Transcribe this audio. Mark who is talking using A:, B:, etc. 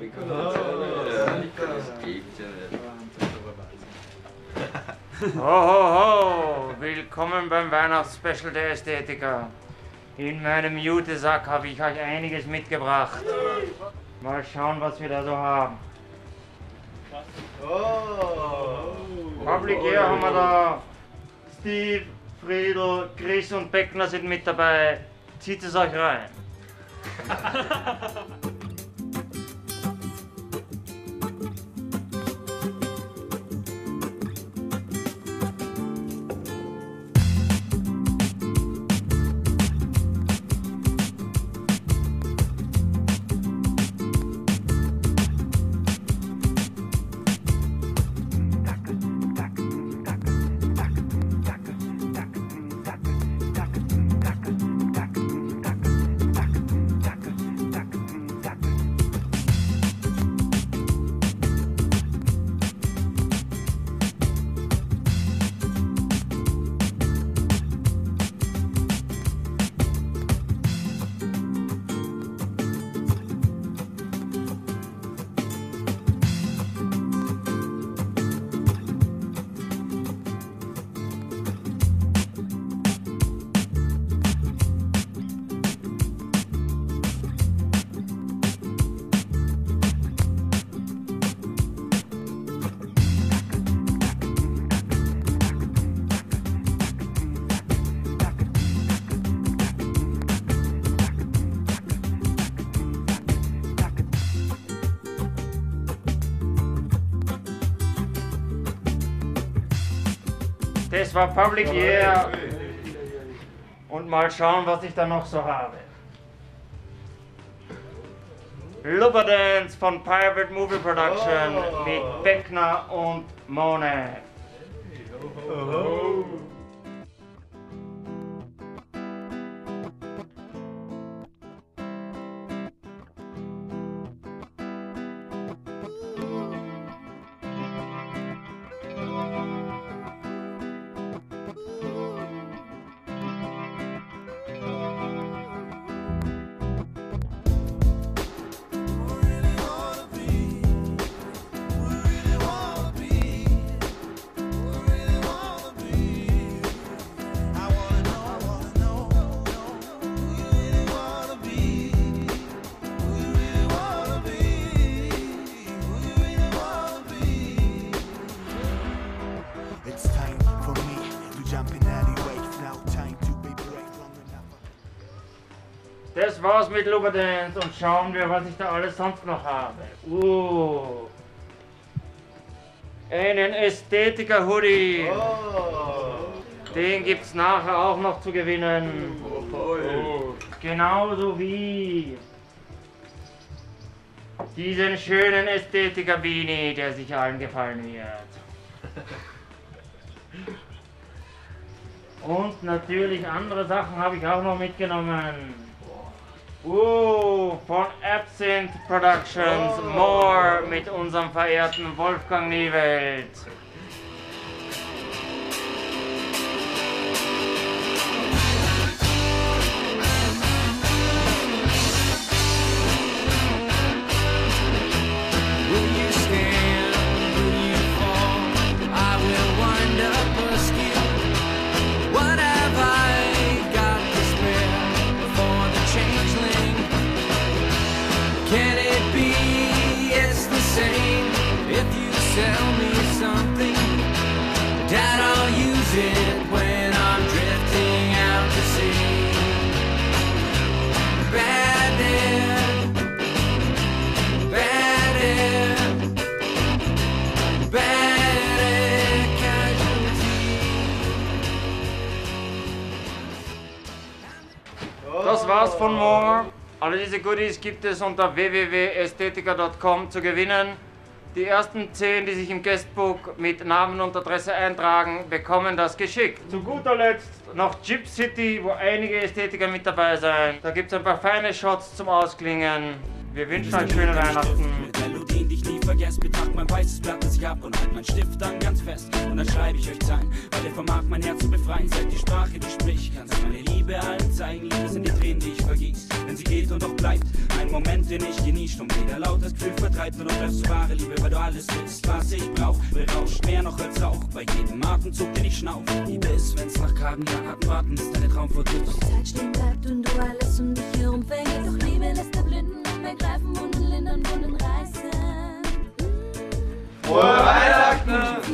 A: wir können uns erinnern. Ich kann das Gegenteil Ho, ho, ho! Willkommen beim Weihnachtsspecial der Ästhetiker. In meinem Jutesack habe ich euch einiges mitgebracht. Mal schauen, was wir da so haben. Oh! Public Air haben wir da. Steve, Friedel, Chris und Beckner sind mit dabei. Zieht es euch rein. Das war Public Air. Und mal schauen, was ich da noch so habe. Lubberdance von Private Movie Production mit Beckner und Mone.
B: It's
A: Das war's mit Lubberdance und schauen wir, was ich da alles sonst noch habe. Uh. Einen Ästhetiker Hoodie. Den gibt's nachher auch noch zu gewinnen. Genauso wie diesen schönen Ästhetiker Beanie, der sich allen gefallen wird. Und natürlich andere Sachen habe ich auch noch mitgenommen. Uh, von Absinthe Productions, More mit unserem verehrten Wolfgang Niewelt.
C: Sell me something? Dad, I'll use it when I'm drifting out to sea. Bad air, bad air. Bad casualty.
A: Das war's von More. Alle diese Goodies gibt es unter www.ästhetiker.com zu gewinnen. Die ersten 10, die sich im Guestbook mit Namen und Adresse eintragen, bekommen das geschickt. Zu guter Letzt noch Chip City, wo einige Ästhetiker mit dabei sind. Da gibt es ein paar feine Shots zum Ausklingen. Wir wünschen euch schöne Weihnachten.
D: Mit Melodien, die ich nie vergesse, betrag mein weißes Blatt, das ich hab und halt mein Stift dann ganz fest. Und dann schreibe ich euch Zeilen, weil ihr vermag mein Herz zu befreien. Seid die Sprache, die spricht, kann sich meine Liebe allen zeigen. Liebe sind die Tränen, die ich vergieß, wenn sie geht und doch bleibt. Jeden Moment, den ich genießt und weder laut das Gefühl vertreibt, nur noch bleibst du wahre Liebe, weil du alles bist, was ich brauch. Berauscht mehr noch als Rauch, bei jedem Atemzug, den ich schnauf. Liebe ist, wenn's nach kargen Jahren warten, ist deine Traum vor dir.
E: Zeit stehen bleibt und du alles um dich herum fängst. Doch Liebe lässt der Blinden und wir greifen Wunden, lindern, Wunden reißen.
F: Frohe Weihnachten!